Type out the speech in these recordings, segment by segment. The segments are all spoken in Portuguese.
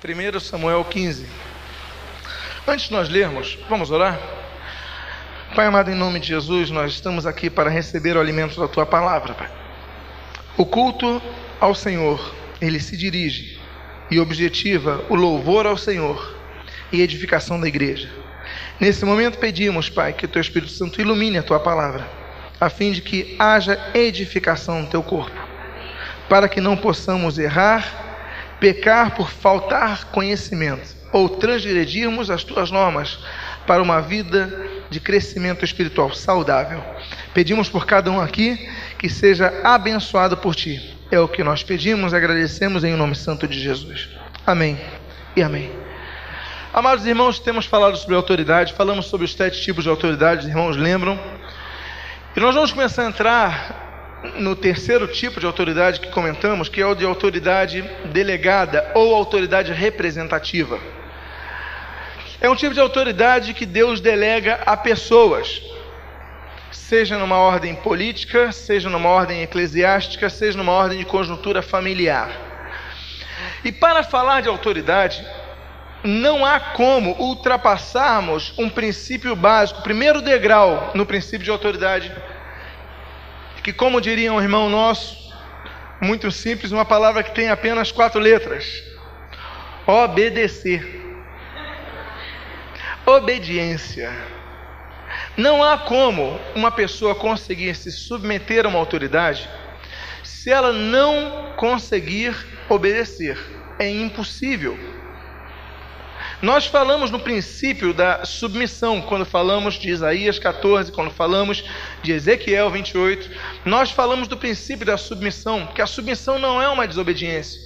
1 Samuel 15. Antes de nós lermos, vamos orar? Pai amado, em nome de Jesus, nós estamos aqui para receber o alimento da tua palavra, Pai. O culto ao Senhor, ele se dirige e objetiva o louvor ao Senhor e edificação da igreja. Nesse momento pedimos, Pai, que o teu Espírito Santo ilumine a tua palavra, a fim de que haja edificação no teu corpo, para que não possamos errar pecar por faltar conhecimento ou transgredirmos as tuas normas para uma vida de crescimento espiritual saudável. Pedimos por cada um aqui que seja abençoado por ti. É o que nós pedimos, agradecemos em nome santo de Jesus. Amém e amém. Amados irmãos, temos falado sobre autoridade, falamos sobre os sete tipos de autoridade, os irmãos lembram? E nós vamos começar a entrar no terceiro tipo de autoridade que comentamos, que é o de autoridade delegada ou autoridade representativa. É um tipo de autoridade que Deus delega a pessoas, seja numa ordem política, seja numa ordem eclesiástica, seja numa ordem de conjuntura familiar. E para falar de autoridade, não há como ultrapassarmos um princípio básico, primeiro degrau no princípio de autoridade que, como diria um irmão nosso, muito simples, uma palavra que tem apenas quatro letras: obedecer. Obediência. Não há como uma pessoa conseguir se submeter a uma autoridade se ela não conseguir obedecer. É impossível. Nós falamos no princípio da submissão, quando falamos de Isaías 14, quando falamos de Ezequiel 28, nós falamos do princípio da submissão, que a submissão não é uma desobediência.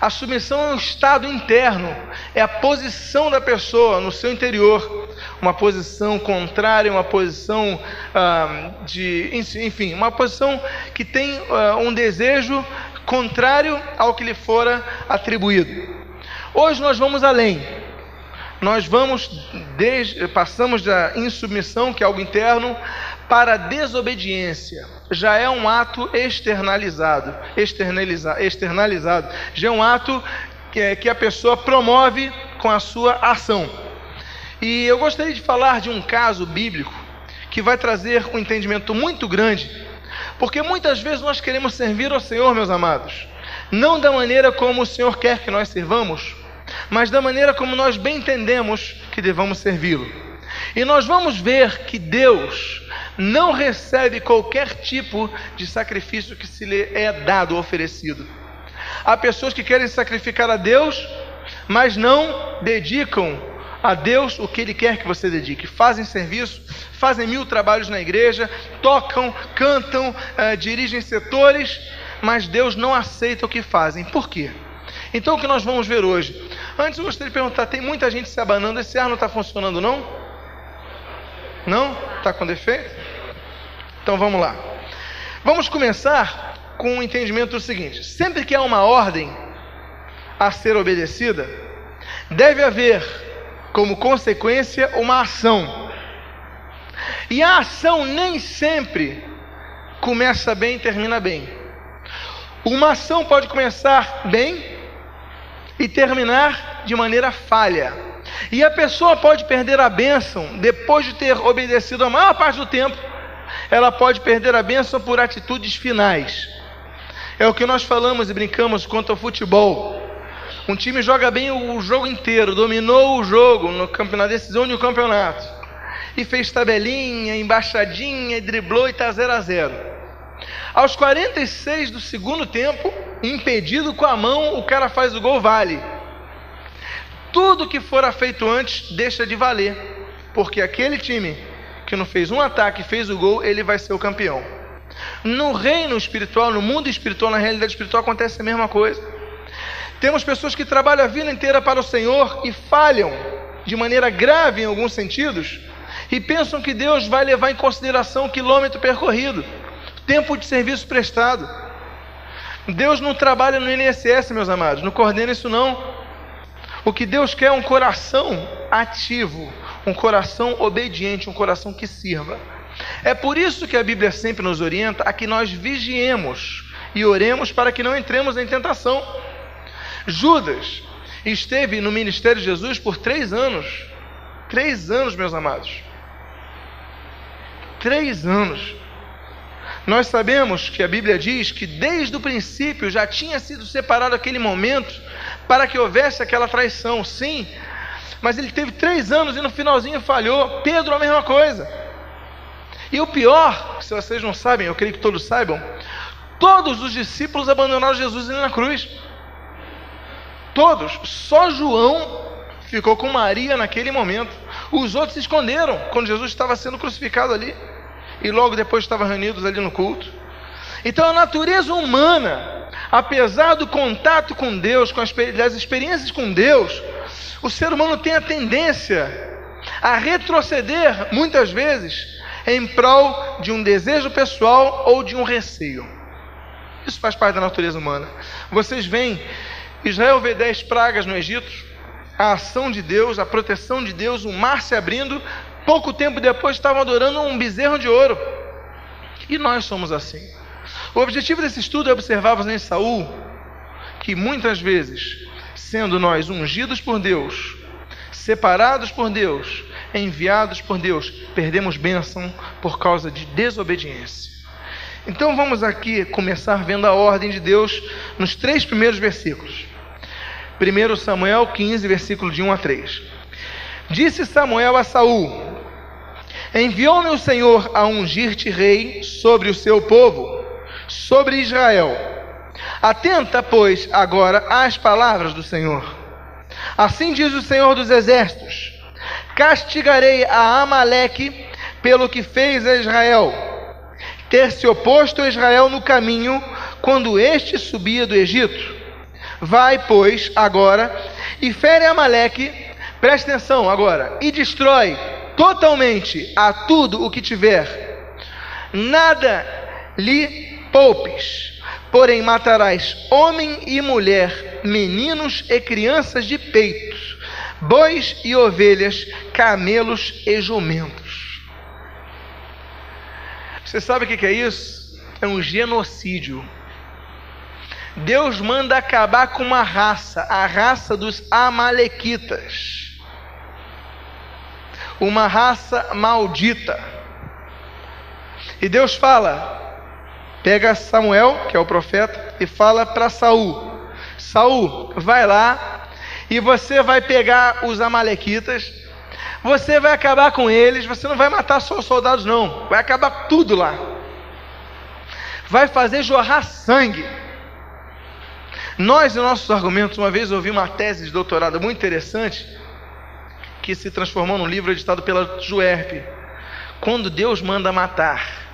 A submissão é um estado interno, é a posição da pessoa no seu interior, uma posição contrária, uma posição ah, de, enfim, uma posição que tem ah, um desejo contrário ao que lhe fora atribuído. Hoje nós vamos além nós vamos desde, passamos da insubmissão, que é algo interno, para a desobediência. Já é um ato externalizado, externaliza, externalizado. Já é um ato que, é, que a pessoa promove com a sua ação. E eu gostaria de falar de um caso bíblico que vai trazer um entendimento muito grande, porque muitas vezes nós queremos servir ao Senhor, meus amados, não da maneira como o Senhor quer que nós servamos, mas da maneira como nós bem entendemos que devamos servi-lo. E nós vamos ver que Deus não recebe qualquer tipo de sacrifício que se lhe é dado oferecido. Há pessoas que querem sacrificar a Deus, mas não dedicam a Deus o que Ele quer que você dedique. Fazem serviço, fazem mil trabalhos na igreja, tocam, cantam, eh, dirigem setores, mas Deus não aceita o que fazem. Por quê? Então o que nós vamos ver hoje? Antes eu gostaria de perguntar: tem muita gente se abanando, esse ar não está funcionando, não? Não? Está com defeito? Então vamos lá. Vamos começar com o entendimento do seguinte: sempre que há uma ordem a ser obedecida, deve haver como consequência uma ação. E a ação nem sempre começa bem e termina bem. Uma ação pode começar bem e terminar de maneira falha. E a pessoa pode perder a bênção depois de ter obedecido a maior parte do tempo, ela pode perder a bênção por atitudes finais. É o que nós falamos e brincamos quanto ao futebol. Um time joga bem o jogo inteiro, dominou o jogo no campeonato, na decisão de um campeonato. E fez tabelinha, embaixadinha, driblou e está 0 a 0. Aos 46 do segundo tempo, impedido com a mão, o cara faz o gol, vale. Tudo que fora feito antes deixa de valer, porque aquele time que não fez um ataque, fez o gol, ele vai ser o campeão. No reino espiritual, no mundo espiritual, na realidade espiritual acontece a mesma coisa. Temos pessoas que trabalham a vida inteira para o Senhor e falham de maneira grave em alguns sentidos e pensam que Deus vai levar em consideração o quilômetro percorrido, tempo de serviço prestado. Deus não trabalha no INSS, meus amados, não coordena isso não. O que Deus quer é um coração ativo, um coração obediente, um coração que sirva. É por isso que a Bíblia sempre nos orienta a que nós vigiemos e oremos para que não entremos em tentação. Judas esteve no ministério de Jesus por três anos. Três anos, meus amados. Três anos. Nós sabemos que a Bíblia diz que desde o princípio já tinha sido separado aquele momento para que houvesse aquela traição, sim, mas ele teve três anos e no finalzinho falhou. Pedro, a mesma coisa. E o pior, se vocês não sabem, eu creio que todos saibam, todos os discípulos abandonaram Jesus na cruz. Todos, só João ficou com Maria naquele momento. Os outros se esconderam quando Jesus estava sendo crucificado ali. E logo depois estavam reunidos ali no culto. Então a natureza humana, apesar do contato com Deus, com as, das experiências com Deus, o ser humano tem a tendência a retroceder, muitas vezes, em prol de um desejo pessoal ou de um receio. Isso faz parte da natureza humana. Vocês veem, Israel vê dez pragas no Egito, a ação de Deus, a proteção de Deus, o mar se abrindo. Pouco tempo depois estavam adorando um bezerro de ouro. E nós somos assim. O objetivo desse estudo é observarmos em Saul que muitas vezes, sendo nós ungidos por Deus, separados por Deus, enviados por Deus, perdemos bênção por causa de desobediência. Então vamos aqui começar vendo a ordem de Deus nos três primeiros versículos. 1 Samuel 15, versículo de 1 a 3. Disse Samuel a Saul: Enviou-me o Senhor a ungir-te rei sobre o seu povo, sobre Israel. Atenta, pois, agora às palavras do Senhor. Assim diz o Senhor dos Exércitos: Castigarei a Amaleque pelo que fez a Israel, ter se oposto a Israel no caminho quando este subia do Egito. Vai, pois, agora e fere Amaleque, preste atenção agora, e destrói totalmente a tudo o que tiver. Nada lhe poupes, porém matarás homem e mulher, meninos e crianças de peitos, bois e ovelhas, camelos e jumentos. Você sabe o que é isso? É um genocídio. Deus manda acabar com uma raça, a raça dos Amalequitas. Uma raça maldita. E Deus fala, pega Samuel, que é o profeta, e fala para Saul: Saul, vai lá e você vai pegar os Amalequitas, você vai acabar com eles, você não vai matar só os soldados, não, vai acabar tudo lá. Vai fazer jorrar sangue nós, em nossos argumentos, uma vez ouvi uma tese de doutorado muito interessante, que se transformou num livro editado pela Juerp. Quando Deus manda matar.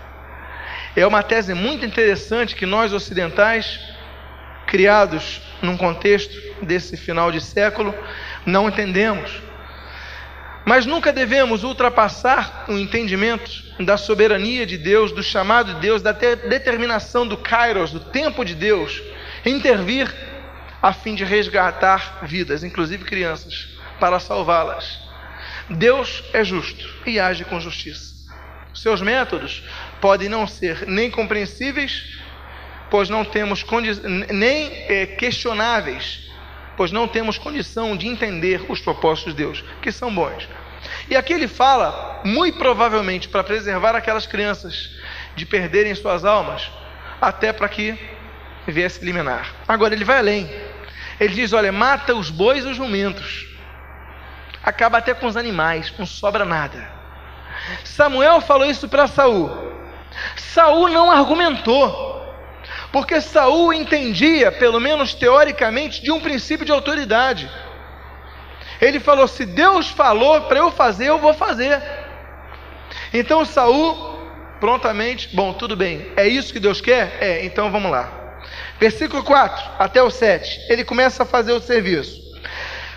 É uma tese muito interessante que nós ocidentais, criados num contexto desse final de século, não entendemos. Mas nunca devemos ultrapassar o entendimento da soberania de Deus, do chamado de Deus, da determinação do Kairos, do tempo de Deus intervir a fim de resgatar vidas, inclusive crianças, para salvá-las. Deus é justo e age com justiça. Seus métodos podem não ser nem compreensíveis, pois não temos nem é, questionáveis, pois não temos condição de entender os propósitos de Deus, que são bons. E aqui ele fala, muito provavelmente, para preservar aquelas crianças de perderem suas almas, até para que viesse eliminar. Agora ele vai além. Ele diz: olha, mata os bois e os jumentos. Acaba até com os animais, não sobra nada. Samuel falou isso para Saul. Saul não argumentou. Porque Saul entendia, pelo menos teoricamente, de um princípio de autoridade. Ele falou: se Deus falou para eu fazer, eu vou fazer. Então Saul prontamente, bom, tudo bem, é isso que Deus quer? É, então vamos lá. Versículo 4 até o 7, ele começa a fazer o serviço.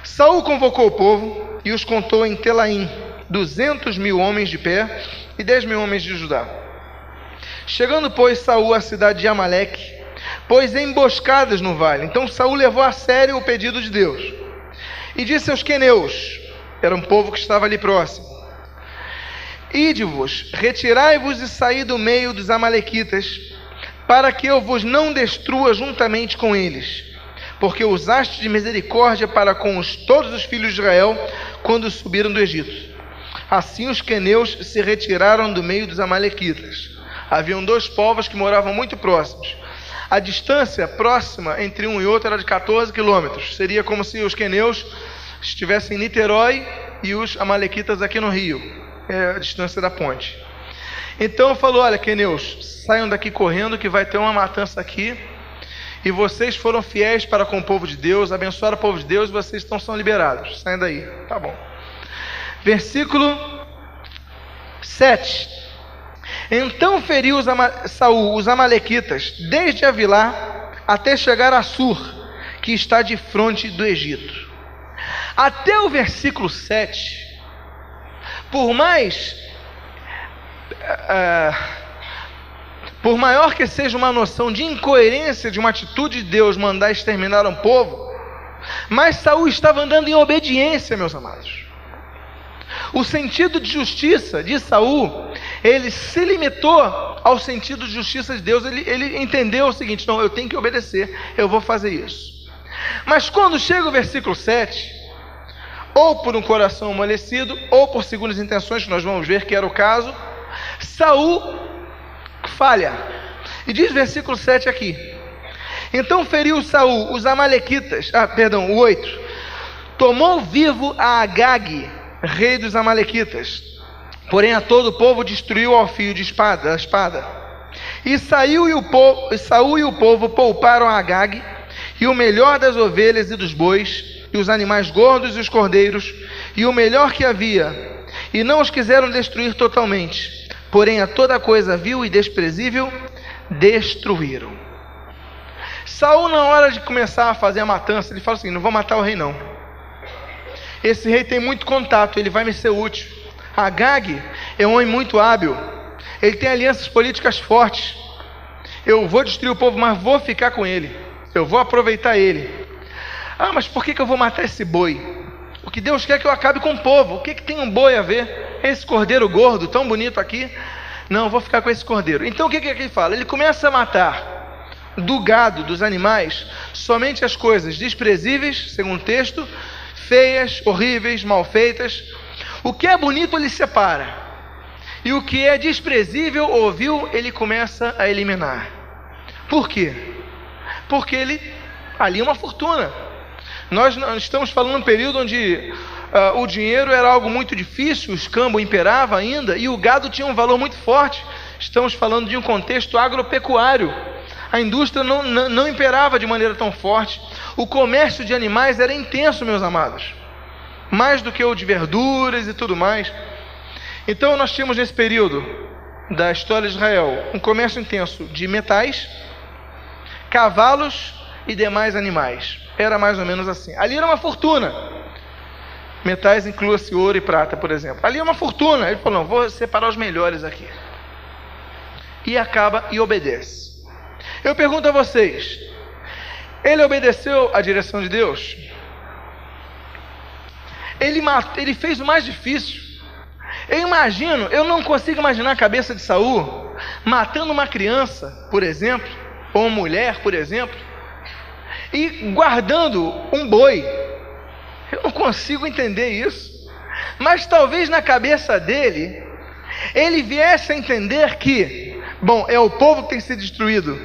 Saul convocou o povo e os contou em Telaim, duzentos mil homens de pé e dez mil homens de Judá. Chegando, pois, Saul à cidade de Amaleque, pôs emboscadas no vale. Então Saul levou a sério o pedido de Deus. E disse aos queneus, era um povo que estava ali próximo: Ide-vos, retirai-vos e saí do meio dos amalequitas, para que eu vos não destrua juntamente com eles. Porque usaste de misericórdia para com os, todos os filhos de Israel quando subiram do Egito. Assim os queneus se retiraram do meio dos amalequitas. Haviam dois povos que moravam muito próximos. A distância próxima entre um e outro era de 14 quilômetros. Seria como se os queneus estivessem em Niterói e os amalequitas aqui no Rio. É a distância da ponte. Então falou: Olha, queneus, saiam daqui correndo que vai ter uma matança aqui. E vocês foram fiéis para com o povo de Deus, abençoaram o povo de Deus, vocês estão são liberados. Saiam daí. Tá bom. Versículo 7. Então feriu os Saul os amalequitas desde Avilá até chegar a Sur, que está de frente do Egito. Até o versículo 7, por mais uh, por maior que seja uma noção de incoerência de uma atitude de Deus mandar exterminar um povo, mas Saul estava andando em obediência, meus amados. O sentido de justiça de Saul, ele se limitou ao sentido de justiça de Deus. Ele, ele entendeu o seguinte: não, eu tenho que obedecer, eu vou fazer isso. Mas quando chega o versículo 7, ou por um coração amolecido, ou por segundas intenções, que nós vamos ver que era o caso, Saul falha. E diz versículo 7 aqui: Então feriu Saul os amalequitas, ah, perdão, o 8. Tomou vivo a Agag, rei dos Amalequitas. Porém, a todo o povo destruiu ao fio de espada, a espada. E saiu e o povo, e Saul e o povo pouparam a Agag, e o melhor das ovelhas e dos bois, e os animais gordos e os cordeiros, e o melhor que havia, e não os quiseram destruir totalmente. Porém, a toda coisa vil e desprezível destruíram. Saul, na hora de começar a fazer a matança, ele fala assim: não vou matar o rei, não. Esse rei tem muito contato, ele vai me ser útil. Agag é um homem muito hábil, ele tem alianças políticas fortes. Eu vou destruir o povo, mas vou ficar com ele. Eu vou aproveitar ele. Ah, mas por que, que eu vou matar esse boi? Porque Deus quer que eu acabe com o povo. O que, que tem um boi a ver? Esse cordeiro gordo, tão bonito aqui. Não, vou ficar com esse cordeiro. Então o que, que ele fala? Ele começa a matar do gado, dos animais, somente as coisas desprezíveis, segundo o texto, feias, horríveis, mal feitas. O que é bonito ele separa. E o que é desprezível ou vil, ele começa a eliminar. Por quê? Porque ele ali é uma fortuna. Nós estamos falando um período onde uh, o dinheiro era algo muito difícil, o escambo imperava ainda e o gado tinha um valor muito forte. Estamos falando de um contexto agropecuário. A indústria não, não, não imperava de maneira tão forte. O comércio de animais era intenso, meus amados, mais do que o de verduras e tudo mais. Então, nós tínhamos nesse período da história de Israel um comércio intenso de metais, cavalos e demais animais. Era mais ou menos assim. Ali era uma fortuna. Metais inclua-se ouro e prata, por exemplo. Ali é uma fortuna. Ele falou: não, vou separar os melhores aqui. E acaba e obedece. Eu pergunto a vocês: ele obedeceu à direção de Deus. Ele, matou, ele fez o mais difícil. Eu imagino, eu não consigo imaginar a cabeça de Saul matando uma criança, por exemplo, ou uma mulher, por exemplo, e guardando um boi. Eu não consigo entender isso. Mas talvez na cabeça dele, ele viesse a entender que, bom, é o povo que tem sido destruído,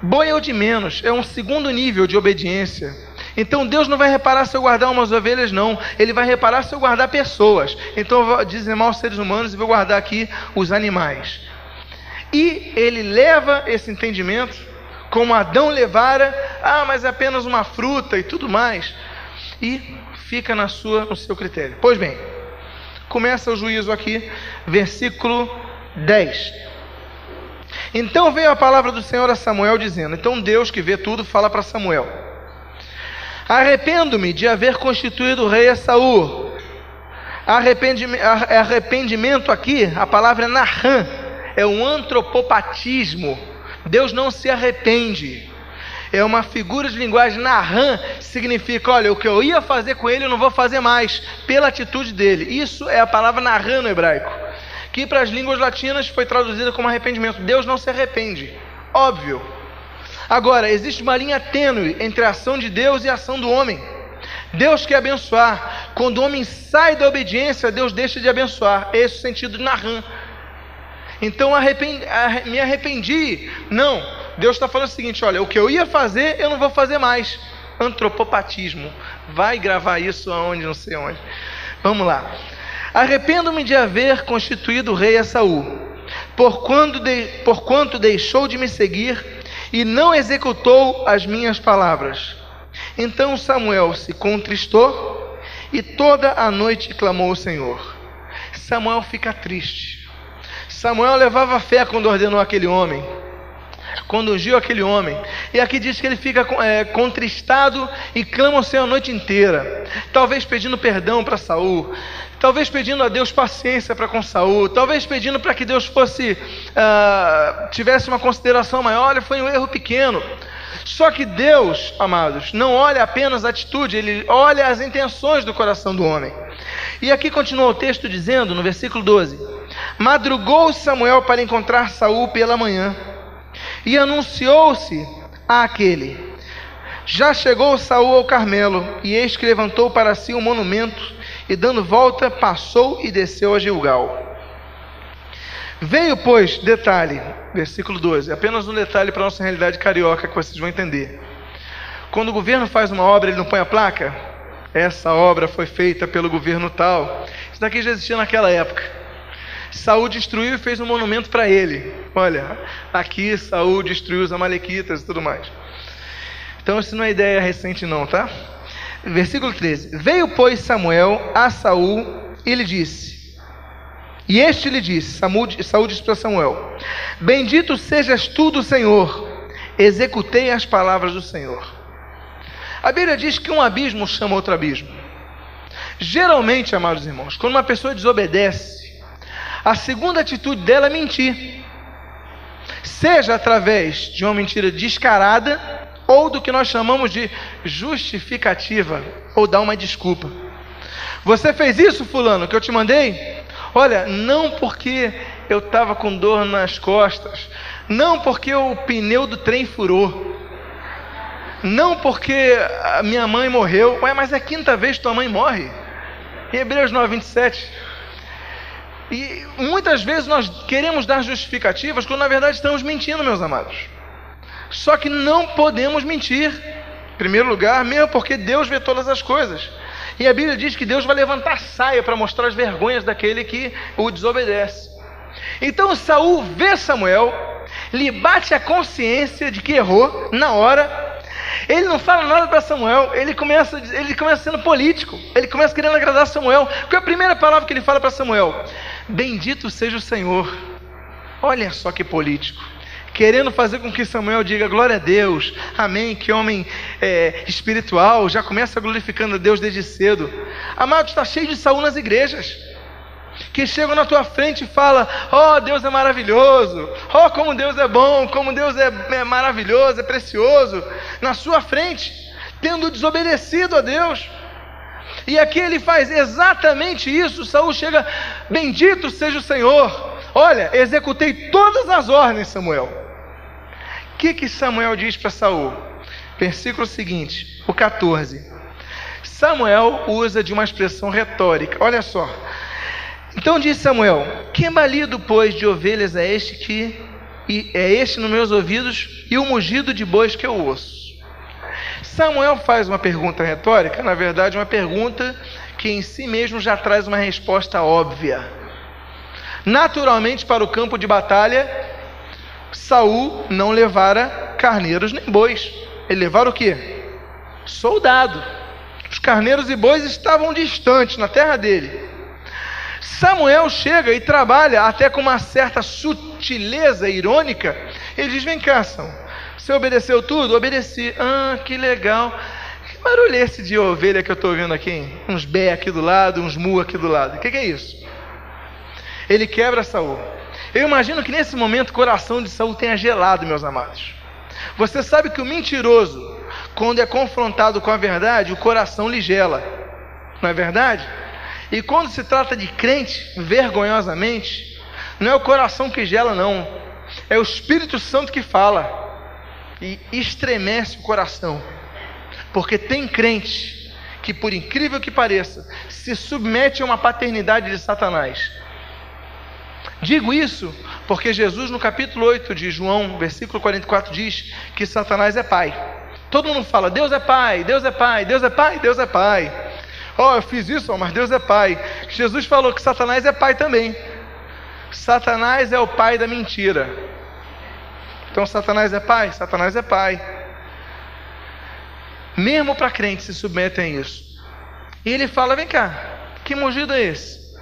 Boi é o de menos, é um segundo nível de obediência. Então Deus não vai reparar se eu guardar umas ovelhas, não. Ele vai reparar se eu guardar pessoas. Então eu vou dizimar os seres humanos e vou guardar aqui os animais. E ele leva esse entendimento, como Adão levara, ah, mas é apenas uma fruta e tudo mais. E fica na sua, no seu critério. Pois bem, começa o juízo aqui, versículo 10. Então veio a palavra do Senhor a Samuel dizendo: Então Deus que vê tudo fala para Samuel: Arrependo-me de haver constituído o rei a Saul. Arrependimento aqui, a palavra é nahan, é um antropopatismo. Deus não se arrepende. É uma figura de linguagem nahan, significa, olha, o que eu ia fazer com ele eu não vou fazer mais, pela atitude dele. Isso é a palavra nahan no hebraico que para as línguas latinas foi traduzida como arrependimento. Deus não se arrepende, óbvio. Agora, existe uma linha tênue entre a ação de Deus e a ação do homem. Deus quer abençoar. Quando o homem sai da obediência, Deus deixa de abençoar. Esse é o sentido de Nahum. Então arrependi, me arrependi. Não, Deus está falando o seguinte: olha, o que eu ia fazer, eu não vou fazer mais. Antropopatismo. Vai gravar isso aonde, não sei onde. Vamos lá. Arrependo-me de haver constituído rei a Saul, por, quando de, por quanto deixou de me seguir e não executou as minhas palavras. Então Samuel se contristou e toda a noite clamou ao Senhor. Samuel fica triste. Samuel levava fé quando ordenou aquele homem, quando ungiu aquele homem. E aqui diz que ele fica é, contristado e clama ao Senhor a noite inteira, talvez pedindo perdão para Saul, talvez pedindo a Deus paciência para com Saul, talvez pedindo para que Deus fosse uh, tivesse uma consideração maior. Olha, foi um erro pequeno. Só que Deus, amados, não olha apenas a atitude, ele olha as intenções do coração do homem. E aqui continua o texto dizendo, no versículo 12: Madrugou Samuel para encontrar Saul pela manhã, e anunciou-se àquele: Já chegou Saul ao Carmelo, e eis que levantou para si um monumento e dando volta, passou e desceu a Gilgal. Veio, pois, detalhe, versículo 12, apenas um detalhe para a nossa realidade carioca que vocês vão entender. Quando o governo faz uma obra, ele não põe a placa? Essa obra foi feita pelo governo tal. Isso daqui já existia naquela época. Saúl destruiu e fez um monumento para ele. Olha, aqui Saúl destruiu os amalequitas e tudo mais. Então isso não é ideia recente não, tá? Versículo 13: Veio, pois, Samuel a Saul e lhe disse: E este lhe disse: Saul disse para Samuel: Bendito sejas tu do Senhor, executei as palavras do Senhor. A Bíblia diz que um abismo chama outro abismo. Geralmente, amados irmãos, quando uma pessoa desobedece, a segunda atitude dela é mentir. Seja através de uma mentira descarada, ou do que nós chamamos de justificativa, ou dar uma desculpa. Você fez isso, fulano, que eu te mandei? Olha, não porque eu estava com dor nas costas, não porque o pneu do trem furou, não porque a minha mãe morreu, Ué, mas é a quinta vez que tua mãe morre. Hebreus 9, 27. E muitas vezes nós queremos dar justificativas quando na verdade estamos mentindo, meus amados. Só que não podemos mentir. Em primeiro lugar, mesmo porque Deus vê todas as coisas. E a Bíblia diz que Deus vai levantar saia para mostrar as vergonhas daquele que o desobedece. Então Saul vê Samuel, lhe bate a consciência de que errou na hora. Ele não fala nada para Samuel, ele começa, ele começa sendo político, ele começa querendo agradar Samuel. Qual é a primeira palavra que ele fala para Samuel? Bendito seja o Senhor. Olha só que político querendo fazer com que Samuel diga glória a Deus, amém. Que homem é, espiritual, já começa glorificando a Deus desde cedo. Amado, está cheio de Saul nas igrejas. Que chegam na tua frente e fala: Oh, Deus é maravilhoso, oh, como Deus é bom, como Deus é, é maravilhoso, é precioso, na sua frente, tendo desobedecido a Deus. E aqui ele faz exatamente isso. Saul chega, bendito seja o Senhor. Olha, executei todas as ordens, Samuel que, que Samuel diz para Saul? Versículo seguinte, o 14. Samuel usa de uma expressão retórica. Olha só. Então disse Samuel: Que balido, pois, de ovelhas é este que é este nos meus ouvidos e o mugido de bois que eu ouço? Samuel faz uma pergunta retórica, na verdade, uma pergunta que em si mesmo já traz uma resposta óbvia. Naturalmente, para o campo de batalha, Saul não levara carneiros nem bois. Ele levara o que? Soldado. Os carneiros e bois estavam distantes na terra dele. Samuel chega e trabalha até com uma certa sutileza irônica. Ele diz: Vem cá, São. Você obedeceu tudo? Obedeci. Ah, que legal. Que barulho é esse de ovelha que eu estou ouvindo aqui? Uns bé aqui do lado, uns mu aqui do lado. O que, que é isso? Ele quebra Saul. Eu imagino que nesse momento o coração de Saul tenha gelado, meus amados. Você sabe que o mentiroso, quando é confrontado com a verdade, o coração lhe gela. Não é verdade? E quando se trata de crente, vergonhosamente, não é o coração que gela, não. É o Espírito Santo que fala. E estremece o coração, porque tem crente que, por incrível que pareça, se submete a uma paternidade de Satanás. Digo isso porque Jesus, no capítulo 8 de João, versículo 44, diz que Satanás é pai. Todo mundo fala: Deus é pai, Deus é pai, Deus é pai, Deus é pai. Oh, eu fiz isso, mas Deus é pai. Jesus falou que Satanás é pai também. Satanás é o pai da mentira. Então Satanás é pai? Satanás é pai. Mesmo para crentes se submetem a isso. E ele fala: vem cá, que mugido é esse?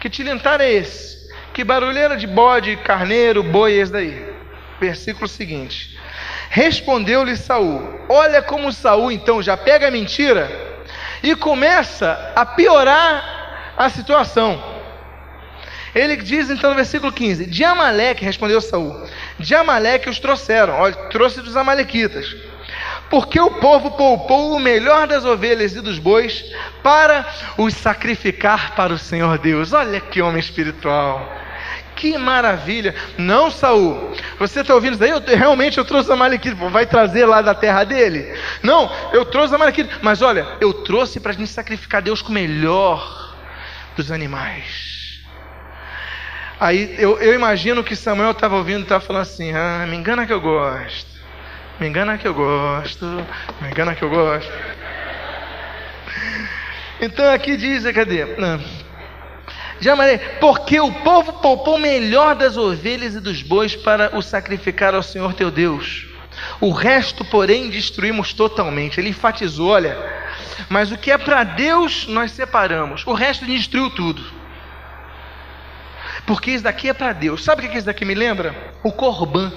Que tilintar é esse? Que barulheira de bode, carneiro, boi é esse daí? Versículo seguinte. Respondeu-lhe Saul: Olha como Saul então já pega a mentira e começa a piorar a situação. Ele diz então no versículo 15: De Amaleque, respondeu Saul, de Amaleque os trouxeram, olha, trouxe dos Amalequitas. Porque o povo poupou o melhor das ovelhas e dos bois para os sacrificar para o Senhor Deus. Olha que homem espiritual. Que maravilha! Não, Saul, você está ouvindo isso daí? Eu, realmente eu trouxe a Amalequita, vai trazer lá da terra dele? Não, eu trouxe a Amalequita, mas olha, eu trouxe para a gente sacrificar Deus com o melhor dos animais. Aí eu, eu imagino que Samuel estava ouvindo e estava falando assim: ah, me engana que eu gosto, me engana que eu gosto, me engana que eu gosto. Então aqui diz, cadê? Não. Jamaré, porque o povo poupou melhor das ovelhas e dos bois para o sacrificar ao Senhor teu Deus. O resto, porém, destruímos totalmente. Ele enfatizou: olha, mas o que é para Deus nós separamos, o resto destruiu tudo. Porque isso daqui é para Deus. Sabe o que isso daqui me lembra? O corban.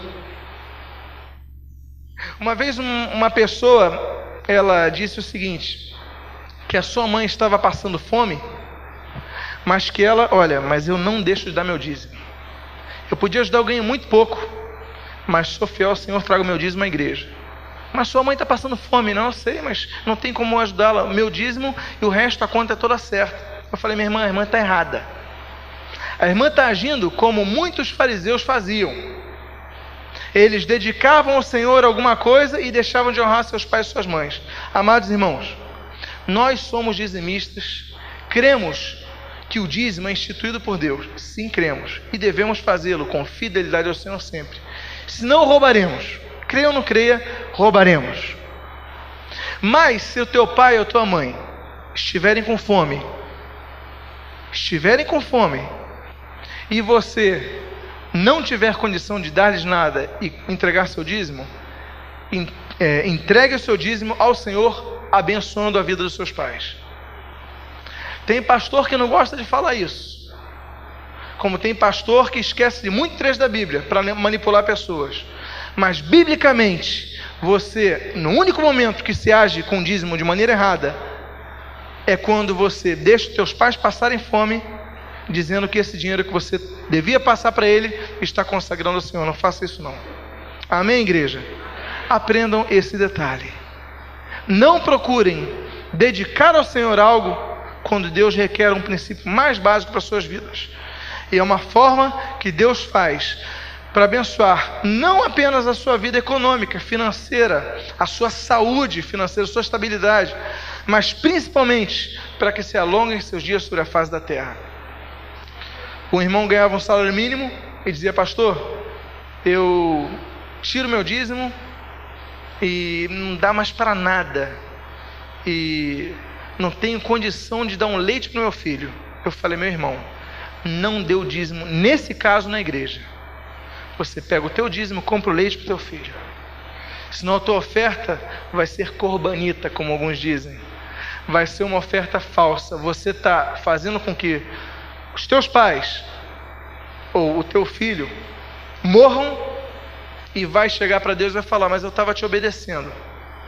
Uma vez uma pessoa, ela disse o seguinte, que a sua mãe estava passando fome mas que ela, olha, mas eu não deixo de dar meu dízimo. Eu podia ajudar alguém muito pouco, mas sou fiel ao Senhor, trago meu dízimo à igreja. Mas sua mãe está passando fome, não, eu sei, mas não tem como ajudá-la. Meu dízimo e o resto, a conta é toda certa. Eu falei, minha irmã, a irmã está errada. A irmã está agindo como muitos fariseus faziam. Eles dedicavam ao Senhor alguma coisa e deixavam de honrar seus pais e suas mães. Amados irmãos, nós somos dizimistas, cremos que o dízimo é instituído por Deus. Sim, cremos. E devemos fazê-lo com fidelidade ao Senhor sempre. Se não roubaremos, creia ou não creia, roubaremos. Mas se o teu pai ou tua mãe estiverem com fome, estiverem com fome, e você não tiver condição de dar-lhes nada e entregar seu dízimo, é, entregue o seu dízimo ao Senhor, abençoando a vida dos seus pais. Tem pastor que não gosta de falar isso. Como tem pastor que esquece de muito trecho da Bíblia para manipular pessoas. Mas biblicamente, você, no único momento que se age com dízimo de maneira errada, é quando você deixa os teus pais passarem fome, dizendo que esse dinheiro que você devia passar para ele está consagrando ao Senhor. Não faça isso não. Amém, igreja? Aprendam esse detalhe. Não procurem dedicar ao Senhor algo quando Deus requer um princípio mais básico para suas vidas. E é uma forma que Deus faz para abençoar não apenas a sua vida econômica, financeira, a sua saúde financeira, a sua estabilidade, mas principalmente para que se alonguem seus dias sobre a face da terra. O irmão ganhava um salário mínimo e dizia: Pastor, eu tiro meu dízimo e não dá mais para nada. E não tenho condição de dar um leite para meu filho. Eu falei, meu irmão, não o dízimo, nesse caso na igreja. Você pega o teu dízimo, compra o leite para o teu filho. Senão a tua oferta vai ser corbanita, como alguns dizem. Vai ser uma oferta falsa. Você está fazendo com que os teus pais ou o teu filho morram e vai chegar para Deus e vai falar, mas eu estava te obedecendo.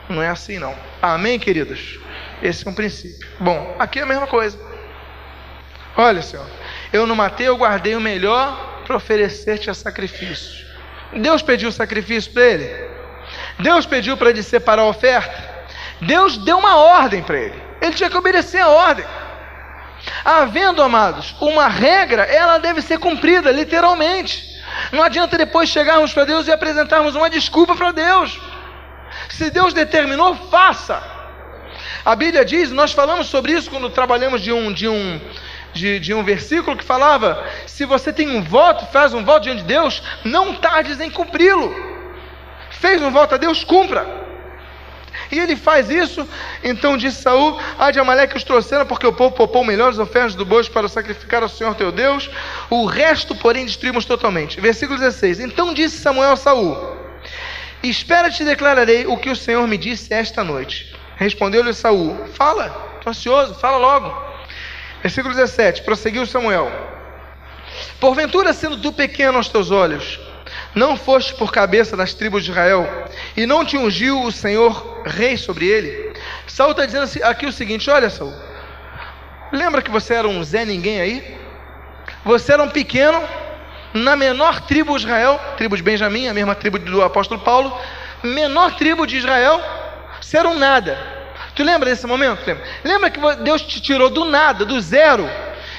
Não é assim não. Amém, queridos? Esse é um princípio. Bom, aqui é a mesma coisa. Olha, Senhor, eu não matei, eu guardei o melhor para oferecer-te a sacrifício. Deus pediu sacrifício para ele. Deus pediu para ele separar a oferta. Deus deu uma ordem para ele. Ele tinha que obedecer a ordem. Havendo, amados, uma regra, ela deve ser cumprida, literalmente. Não adianta depois chegarmos para Deus e apresentarmos uma desculpa para Deus. Se Deus determinou, faça. A Bíblia diz, nós falamos sobre isso quando trabalhamos de um, de um, de, de, um versículo que falava: se você tem um voto, faz um voto diante de Deus, não tardes em cumpri-lo. Fez um voto a Deus, cumpra. E ele faz isso, então disse Saul: A de Amaleque os trouxeram, porque o povo poupou melhores ofertas do bojo para sacrificar ao Senhor teu Deus. O resto, porém, destruímos totalmente. Versículo 16: Então disse Samuel a Saul: Espera, te declararei o que o Senhor me disse esta noite. Respondeu-lhe Saul: Fala, estou ansioso, fala logo. Versículo 17: Prosseguiu Samuel: Porventura, sendo tu pequeno aos teus olhos, não foste por cabeça das tribos de Israel, e não te ungiu o Senhor rei sobre ele? Saul está dizendo assim, aqui o seguinte: olha, Saul, lembra que você era um Zé Ninguém aí? Você era um pequeno, na menor tribo de Israel, tribo de Benjamim, a mesma tribo do apóstolo Paulo, menor tribo de Israel, você era um nada. Tu lembra desse momento? Lembra, lembra que Deus te tirou do nada, do zero,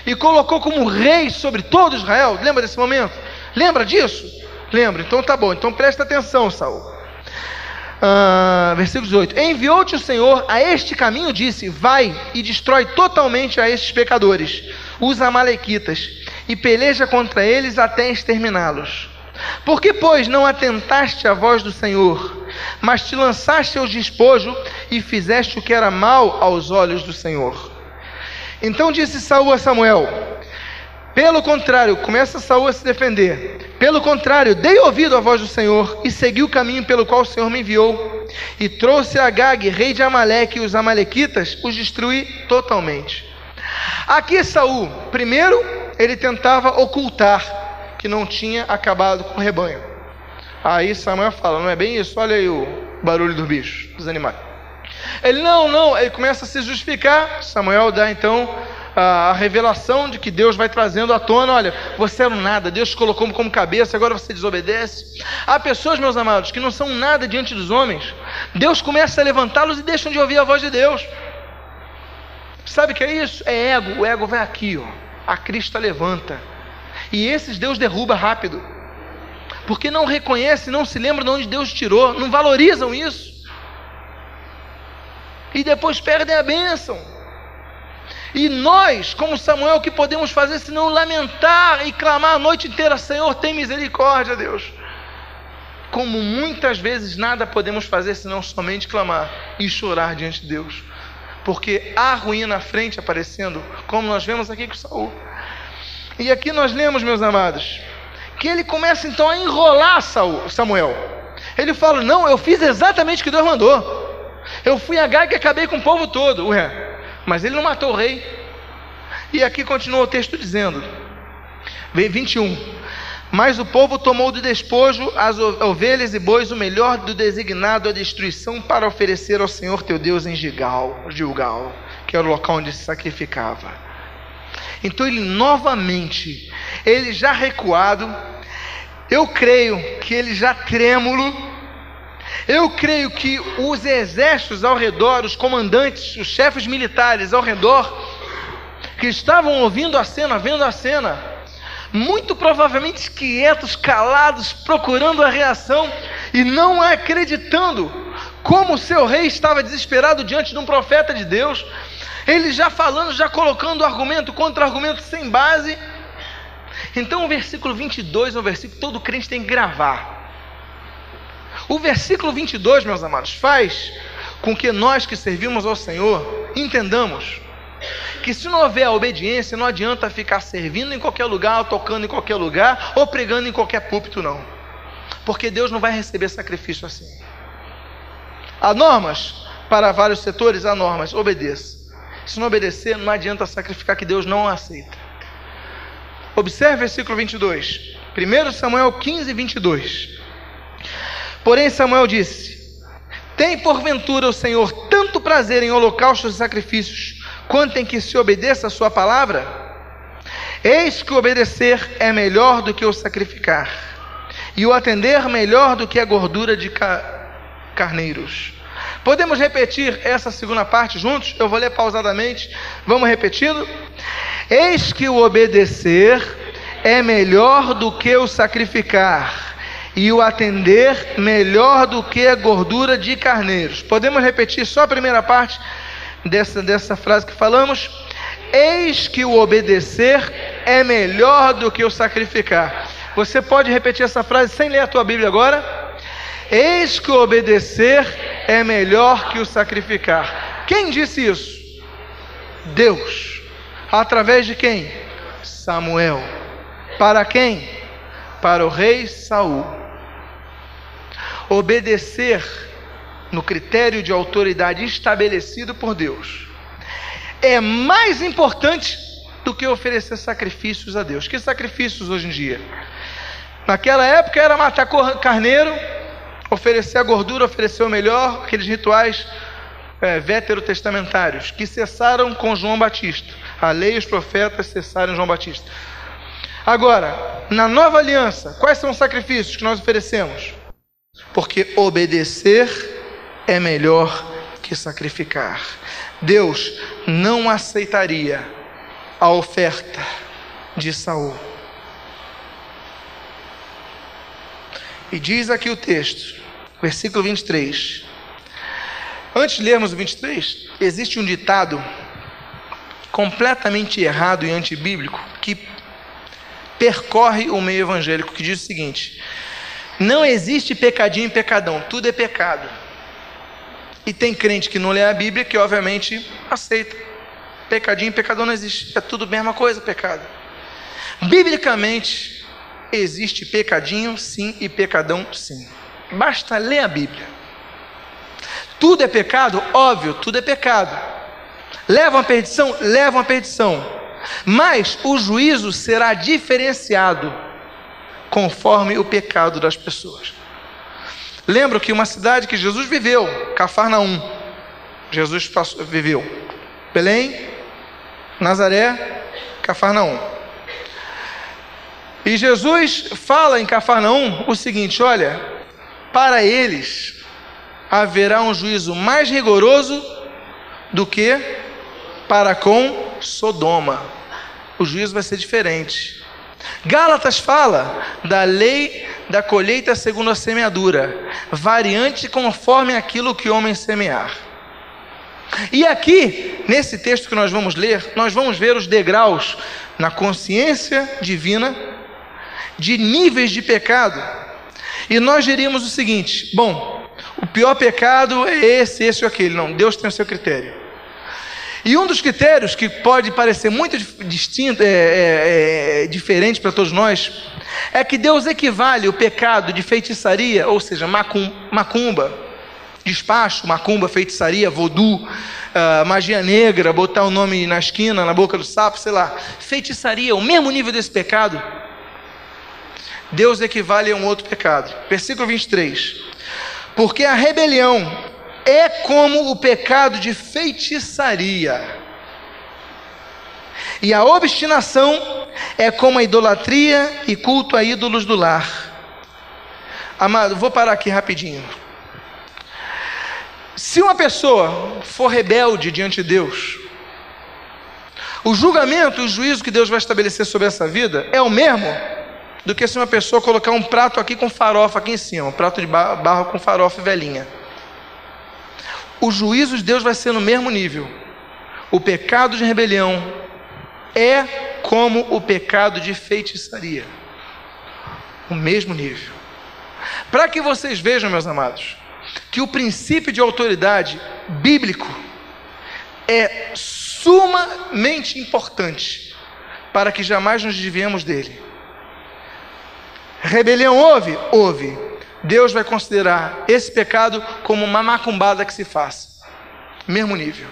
e colocou como rei sobre todo Israel? Lembra desse momento? Lembra disso? Lembra? Então tá bom. Então presta atenção, Saul. Ah, versículo 18: Enviou-te o Senhor a este caminho, disse: Vai e destrói totalmente a estes pecadores, os Amalequitas, e peleja contra eles até exterminá-los. Por que, pois, não atentaste à voz do Senhor, mas te lançaste ao despojo e fizeste o que era mal aos olhos do Senhor? Então disse Saul a Samuel: Pelo contrário, começa Saul a se defender. Pelo contrário, dei ouvido à voz do Senhor e segui o caminho pelo qual o Senhor me enviou. E trouxe a Gag, rei de Amaleque, e os amalequitas, os destruí totalmente. Aqui Saul, primeiro, ele tentava ocultar que não tinha acabado com o rebanho. Aí Samuel fala, não é bem isso? Olha aí o barulho dos bichos, dos animais. Ele, não, não, ele começa a se justificar. Samuel dá então a, revelação de que Deus vai trazendo à tona: olha, você era um nada, Deus te colocou como cabeça, agora você desobedece. Há pessoas, meus amados, que não são nada diante dos homens, Deus começa a levantá-los e deixam de ouvir a voz de Deus. Sabe o que é isso? É ego, o ego vai aqui, ó. a crista levanta, e esses Deus derruba rápido, porque não reconhecem, não se lembram de onde Deus tirou, não valorizam isso, e depois perdem a bênção. E nós, como Samuel, o que podemos fazer senão lamentar e clamar a noite inteira: Senhor, tem misericórdia, Deus. Como muitas vezes nada podemos fazer senão somente clamar e chorar diante de Deus, porque há ruim na frente aparecendo, como nós vemos aqui com Saul. E aqui nós lemos, meus amados, que ele começa então a enrolar Saul, Samuel. Ele fala: Não, eu fiz exatamente o que Deus mandou. Eu fui a Gai e acabei com o povo todo. Ué, mas ele não matou o rei. E aqui continua o texto dizendo, 21. Mas o povo tomou do despojo as ovelhas e bois, o melhor do designado à destruição, para oferecer ao Senhor teu Deus em Gilgal, Gilgal que era o local onde se sacrificava. Então ele novamente, ele já recuado, eu creio que ele já trêmulo, eu creio que os exércitos ao redor, os comandantes, os chefes militares ao redor, que estavam ouvindo a cena, vendo a cena, muito provavelmente quietos, calados, procurando a reação e não acreditando como seu rei estava desesperado diante de um profeta de Deus, ele já falando, já colocando argumento contra argumento sem base. Então o versículo 22 é um versículo que todo crente tem que gravar. O versículo 22, meus amados, faz com que nós que servimos ao Senhor entendamos que se não houver obediência, não adianta ficar servindo em qualquer lugar, tocando em qualquer lugar, ou pregando em qualquer púlpito, não. Porque Deus não vai receber sacrifício assim. Há normas para vários setores, há normas, obedeça. Se não obedecer, não adianta sacrificar que Deus não aceita. Observe o versículo 22. 1 Samuel 15, 22. Porém, Samuel disse: Tem porventura o Senhor tanto prazer em holocaustos e sacrifícios, quanto em que se obedeça a Sua palavra? Eis que obedecer é melhor do que o sacrificar, e o atender melhor do que a gordura de carneiros. Podemos repetir essa segunda parte juntos? Eu vou ler pausadamente. Vamos repetindo? Eis que o obedecer é melhor do que o sacrificar, e o atender melhor do que a gordura de carneiros. Podemos repetir só a primeira parte dessa, dessa frase que falamos? Eis que o obedecer é melhor do que o sacrificar. Você pode repetir essa frase sem ler a tua Bíblia agora? Eis que o obedecer é melhor que o sacrificar. Quem disse isso? Deus. Através de quem? Samuel. Para quem? Para o rei Saul. Obedecer no critério de autoridade estabelecido por Deus é mais importante do que oferecer sacrifícios a Deus. Que sacrifícios hoje em dia? Naquela época era matar carneiro, oferecer a gordura, oferecer o melhor, aqueles rituais é, veterotestamentários que cessaram com João Batista. A lei e os profetas cessaram João Batista. Agora, na nova aliança, quais são os sacrifícios que nós oferecemos? Porque obedecer é melhor que sacrificar. Deus não aceitaria a oferta de Saul. E diz aqui o texto, versículo 23. Antes de lermos o 23, existe um ditado completamente errado e antibíblico que percorre o meio evangélico, que diz o seguinte: não existe pecadinho e pecadão, tudo é pecado. E tem crente que não lê a Bíblia que, obviamente, aceita. Pecadinho e pecadão não existe. É tudo a mesma coisa, pecado. Biblicamente, existe pecadinho sim e pecadão sim. Basta ler a Bíblia. Tudo é pecado? Óbvio, tudo é pecado. Levam a perdição? Levam a perdição. Mas o juízo será diferenciado conforme o pecado das pessoas. Lembro que uma cidade que Jesus viveu, Cafarnaum, Jesus passou, viveu. Belém, Nazaré, Cafarnaum. E Jesus fala em Cafarnaum o seguinte: olha, para eles haverá um juízo mais rigoroso do que para com Sodoma. O juízo vai ser diferente. Gálatas fala da lei da colheita segundo a semeadura, variante conforme aquilo que o homem semear. E aqui, nesse texto que nós vamos ler, nós vamos ver os degraus na consciência divina de níveis de pecado. E nós diríamos o seguinte: bom, o pior pecado é esse, esse ou aquele. Não, Deus tem o seu critério. E um dos critérios que pode parecer muito distinto, é, é, é diferente para todos nós, é que Deus equivale o pecado de feitiçaria, ou seja, macum, macumba, despacho, macumba, feitiçaria, voodoo, uh, magia negra, botar o nome na esquina, na boca do sapo, sei lá, feitiçaria, o mesmo nível desse pecado, Deus equivale a um outro pecado. Versículo 23. Porque a rebelião é como o pecado de feitiçaria. E a obstinação é como a idolatria e culto a ídolos do lar. Amado, vou parar aqui rapidinho. Se uma pessoa for rebelde diante de Deus, o julgamento e o juízo que Deus vai estabelecer sobre essa vida é o mesmo do que se uma pessoa colocar um prato aqui com farofa aqui em cima, um prato de barro com farofa e velhinha o juízo de Deus vai ser no mesmo nível. O pecado de rebelião é como o pecado de feitiçaria. O mesmo nível. Para que vocês vejam, meus amados, que o princípio de autoridade bíblico é sumamente importante para que jamais nos desviemos dele. Rebelião houve? Houve. Deus vai considerar esse pecado como uma macumbada que se faz. Mesmo nível.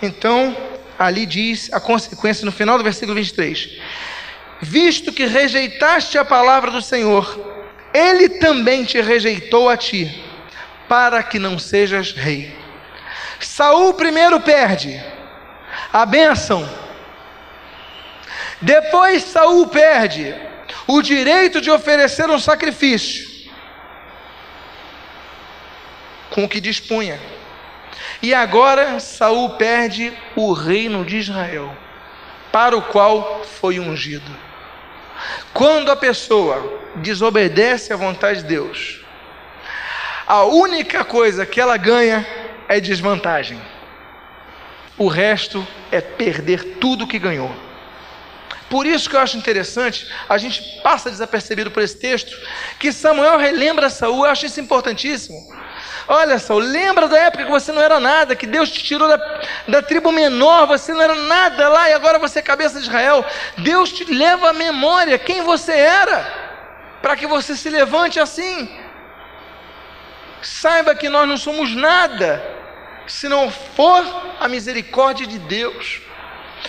Então, ali diz a consequência no final do versículo 23: Visto que rejeitaste a palavra do Senhor, ele também te rejeitou a ti, para que não sejas rei. Saul primeiro perde a bênção. Depois Saul perde o direito de oferecer um sacrifício com o que dispunha. E agora Saul perde o reino de Israel, para o qual foi ungido. Quando a pessoa desobedece à vontade de Deus, a única coisa que ela ganha é desvantagem. O resto é perder tudo que ganhou. Por isso que eu acho interessante, a gente passa desapercebido por esse texto, que Samuel relembra Saul, eu acho isso importantíssimo. Olha só, lembra da época que você não era nada, que Deus te tirou da, da tribo menor, você não era nada lá e agora você é cabeça de Israel. Deus te leva à memória quem você era, para que você se levante assim. Saiba que nós não somos nada, se não for a misericórdia de Deus.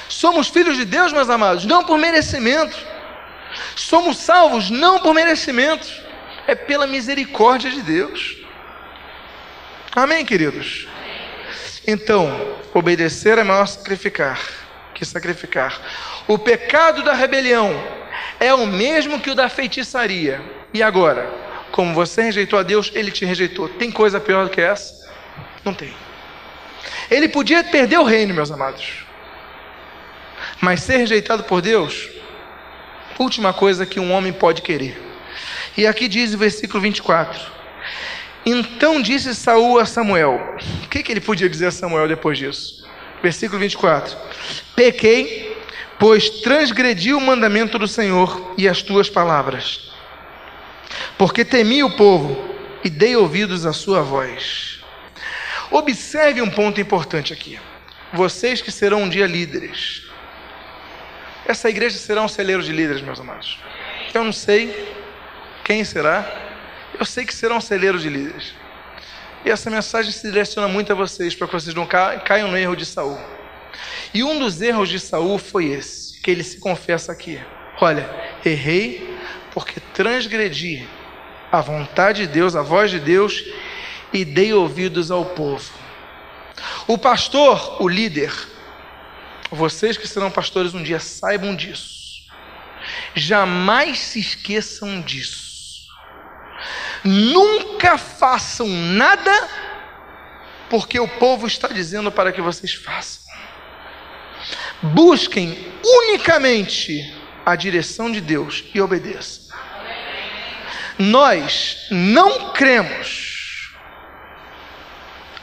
Somos filhos de Deus, meus amados, não por merecimento. Somos salvos não por merecimento, é pela misericórdia de Deus. Amém, queridos? Então, obedecer é maior sacrificar que sacrificar. O pecado da rebelião é o mesmo que o da feitiçaria. E agora, como você rejeitou a Deus, ele te rejeitou. Tem coisa pior do que essa? Não tem. Ele podia perder o reino, meus amados. Mas ser rejeitado por Deus, última coisa que um homem pode querer. E aqui diz o versículo 24: Então disse Saul a Samuel: O que, que ele podia dizer a Samuel depois disso? Versículo 24: Pequei, pois transgredi o mandamento do Senhor e as tuas palavras, porque temi o povo e dei ouvidos à sua voz. Observe um ponto importante aqui. Vocês que serão um dia líderes, essa igreja será um celeiro de líderes, meus amados. Eu não sei quem será, eu sei que será um celeiro de líderes. E essa mensagem se direciona muito a vocês, para que vocês não caiam no erro de Saul. E um dos erros de Saul foi esse, que ele se confessa aqui. Olha, errei porque transgredi a vontade de Deus, a voz de Deus, e dei ouvidos ao povo. O pastor, o líder, vocês que serão pastores um dia, saibam disso. Jamais se esqueçam disso. Nunca façam nada porque o povo está dizendo para que vocês façam. Busquem unicamente a direção de Deus e obedeçam. Nós não cremos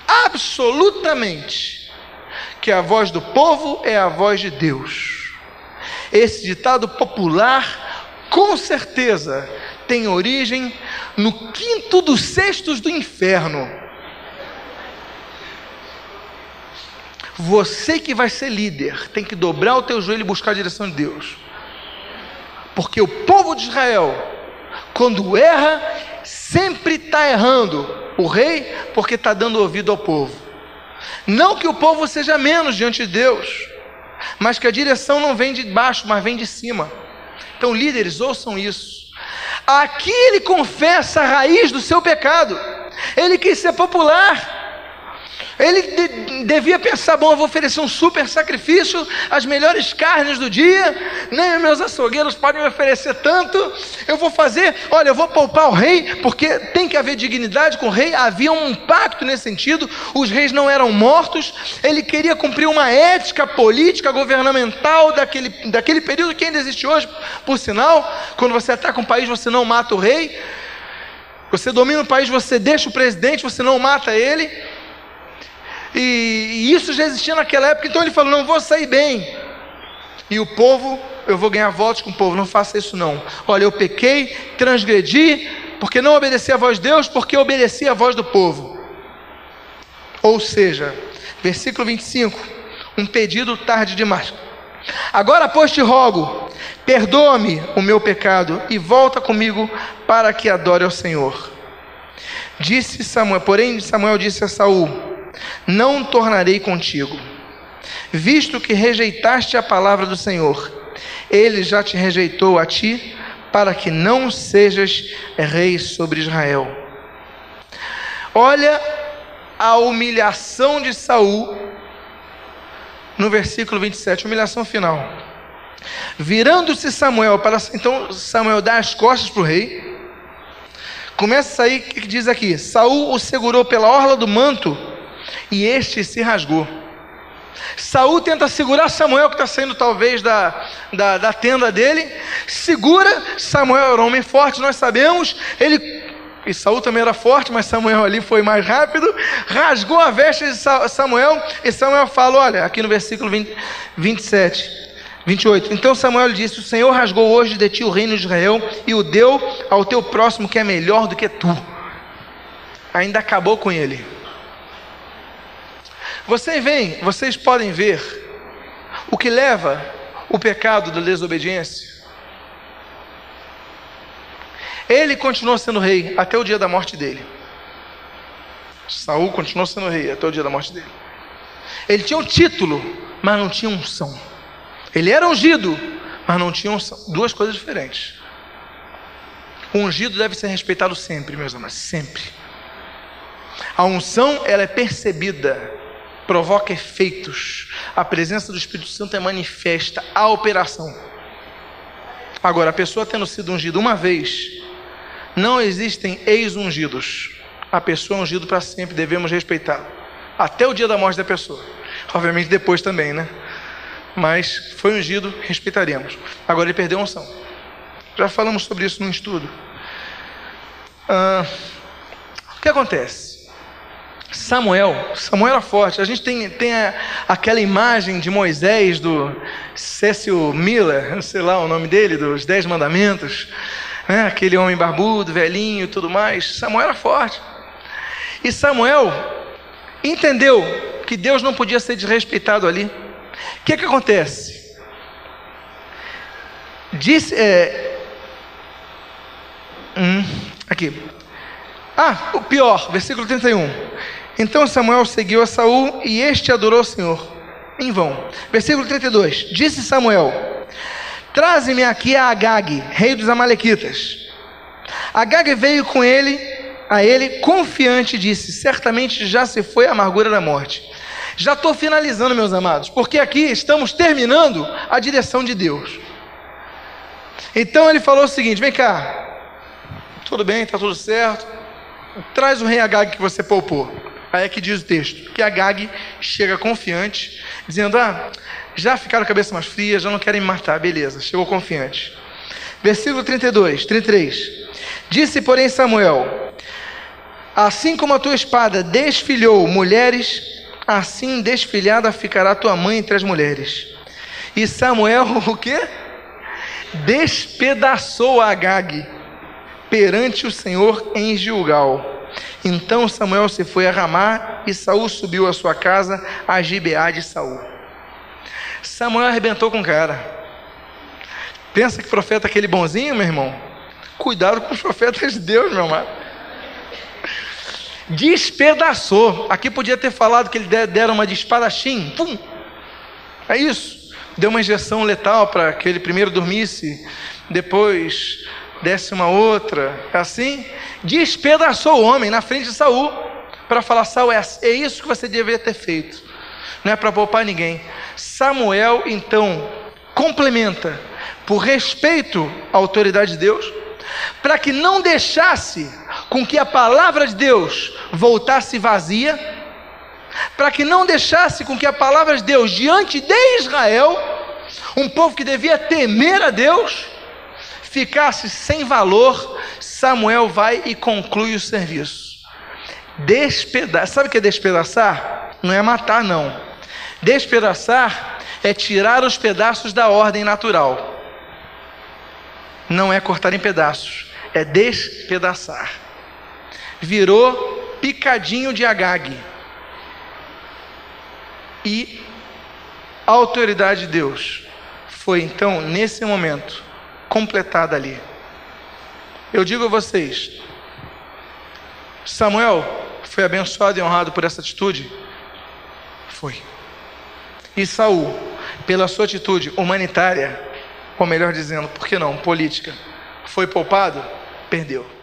absolutamente que a voz do povo é a voz de Deus. Esse ditado popular, com certeza, tem origem no quinto dos sextos do inferno. Você que vai ser líder tem que dobrar o teu joelho e buscar a direção de Deus. Porque o povo de Israel, quando erra, sempre está errando. O rei, porque está dando ouvido ao povo. Não que o povo seja menos diante de Deus, mas que a direção não vem de baixo, mas vem de cima. Então, líderes, ouçam isso. Aqui ele confessa a raiz do seu pecado. Ele quis ser popular. Ele de, devia pensar: bom, eu vou oferecer um super sacrifício, as melhores carnes do dia, nem meus açougueiros podem me oferecer tanto. Eu vou fazer, olha, eu vou poupar o rei, porque tem que haver dignidade com o rei. Havia um pacto nesse sentido, os reis não eram mortos. Ele queria cumprir uma ética política, governamental daquele, daquele período que ainda existe hoje, por sinal. Quando você ataca um país, você não mata o rei. Você domina o país, você deixa o presidente, você não mata ele. E, isso já existia naquela época, então ele falou: não vou sair bem. E o povo, eu vou ganhar votos com o povo, não faça isso não. Olha, eu pequei, transgredi, porque não obedeci a voz de Deus, porque obedeci a voz do povo. Ou seja, versículo 25, um pedido tarde demais. Agora, pois, te rogo, perdoa-me o meu pecado e volta comigo para que adore ao Senhor. Disse Samuel, porém Samuel disse a Saul: não tornarei contigo, visto que rejeitaste a palavra do Senhor, ele já te rejeitou a ti, para que não sejas rei sobre Israel. Olha a humilhação de Saul no versículo 27, humilhação final. Virando-se Samuel para então Samuel dá as costas para o rei. Começa a sair que diz aqui: Saul o segurou pela orla do manto e este se rasgou. Saul tenta segurar Samuel, que está saindo talvez da, da, da, tenda dele. Segura, Samuel era um homem forte, nós sabemos. Ele. E Saul também era forte, mas Samuel ali foi mais rápido. Rasgou a veste de Samuel. E Samuel fala: olha, aqui no versículo 20, 27. 28. Então Samuel disse: O Senhor rasgou hoje de ti o reino de Israel e o deu ao teu próximo que é melhor do que tu. Ainda acabou com ele. Vocês veem, vocês podem ver o que leva o pecado da desobediência. Ele continuou sendo rei até o dia da morte dele. Saul continuou sendo rei até o dia da morte dele. Ele tinha um título, mas não tinha unção. Ele era ungido, mas não tinha unção. Duas coisas diferentes. O ungido deve ser respeitado sempre, meus amados, sempre. A unção, ela é percebida, provoca efeitos. A presença do Espírito Santo é manifesta, a operação. Agora, a pessoa tendo sido ungida uma vez, não existem ex-ungidos. A pessoa é ungida para sempre, devemos respeitá-lo. Até o dia da morte da pessoa. Obviamente depois também, né? mas foi ungido, respeitaríamos. Agora ele perdeu a unção. Já falamos sobre isso no estudo. Ah, o que acontece? Samuel, Samuel era forte. A gente tem, tem a, aquela imagem de Moisés, do Cecil Miller, sei lá o nome dele, dos Dez Mandamentos, né? aquele homem barbudo, velhinho e tudo mais. Samuel era forte. E Samuel entendeu que Deus não podia ser desrespeitado ali. O que, que acontece? Diz, é, hum, aqui. Ah, o pior, versículo 31. Então Samuel seguiu a Saul e este adorou o Senhor em vão. Versículo 32. Disse Samuel: Traze-me aqui a Agag, rei dos amalequitas. Agag veio com ele, a ele confiante disse: Certamente já se foi a amargura da morte. Já estou finalizando, meus amados, porque aqui estamos terminando a direção de Deus. Então ele falou o seguinte: vem cá, tudo bem, está tudo certo, traz o rei Agag que você poupou. Aí é que diz o texto: que Agag chega confiante, dizendo: ah, já ficaram a cabeça mais fria, já não querem me matar, beleza, chegou confiante. Versículo 32, 33. Disse, porém, Samuel: Assim como a tua espada desfilhou mulheres assim desfilhada ficará tua mãe entre as mulheres. E Samuel, o que? Despedaçou Agag perante o Senhor em Gilgal. Então Samuel se foi a Ramá e Saul subiu à sua casa a Gibeá de Saul. Samuel arrebentou com o cara. Pensa que profeta aquele bonzinho, meu irmão? Cuidado com os profetas de Deus, meu amado despedaçou. Aqui podia ter falado que ele deram uma de espadachim. Pum! É isso. Deu uma injeção letal para que ele primeiro dormisse, depois desse uma outra. É assim? Despedaçou o homem na frente de Saul para falar: Saul, é, é isso que você deveria ter feito. Não é para poupar ninguém. Samuel, então, complementa, por respeito à autoridade de Deus, para que não deixasse com que a palavra de Deus voltasse vazia, para que não deixasse com que a palavra de Deus diante de Israel, um povo que devia temer a Deus, ficasse sem valor, Samuel vai e conclui o serviço. Despedaçar, sabe o que é despedaçar? Não é matar, não. Despedaçar é tirar os pedaços da ordem natural. Não é cortar em pedaços, é despedaçar virou picadinho de Agag. E a autoridade de Deus foi então, nesse momento, completada ali. Eu digo a vocês, Samuel foi abençoado e honrado por essa atitude? Foi. E Saul, pela sua atitude humanitária, ou melhor dizendo, por que não, política, foi poupado? Perdeu.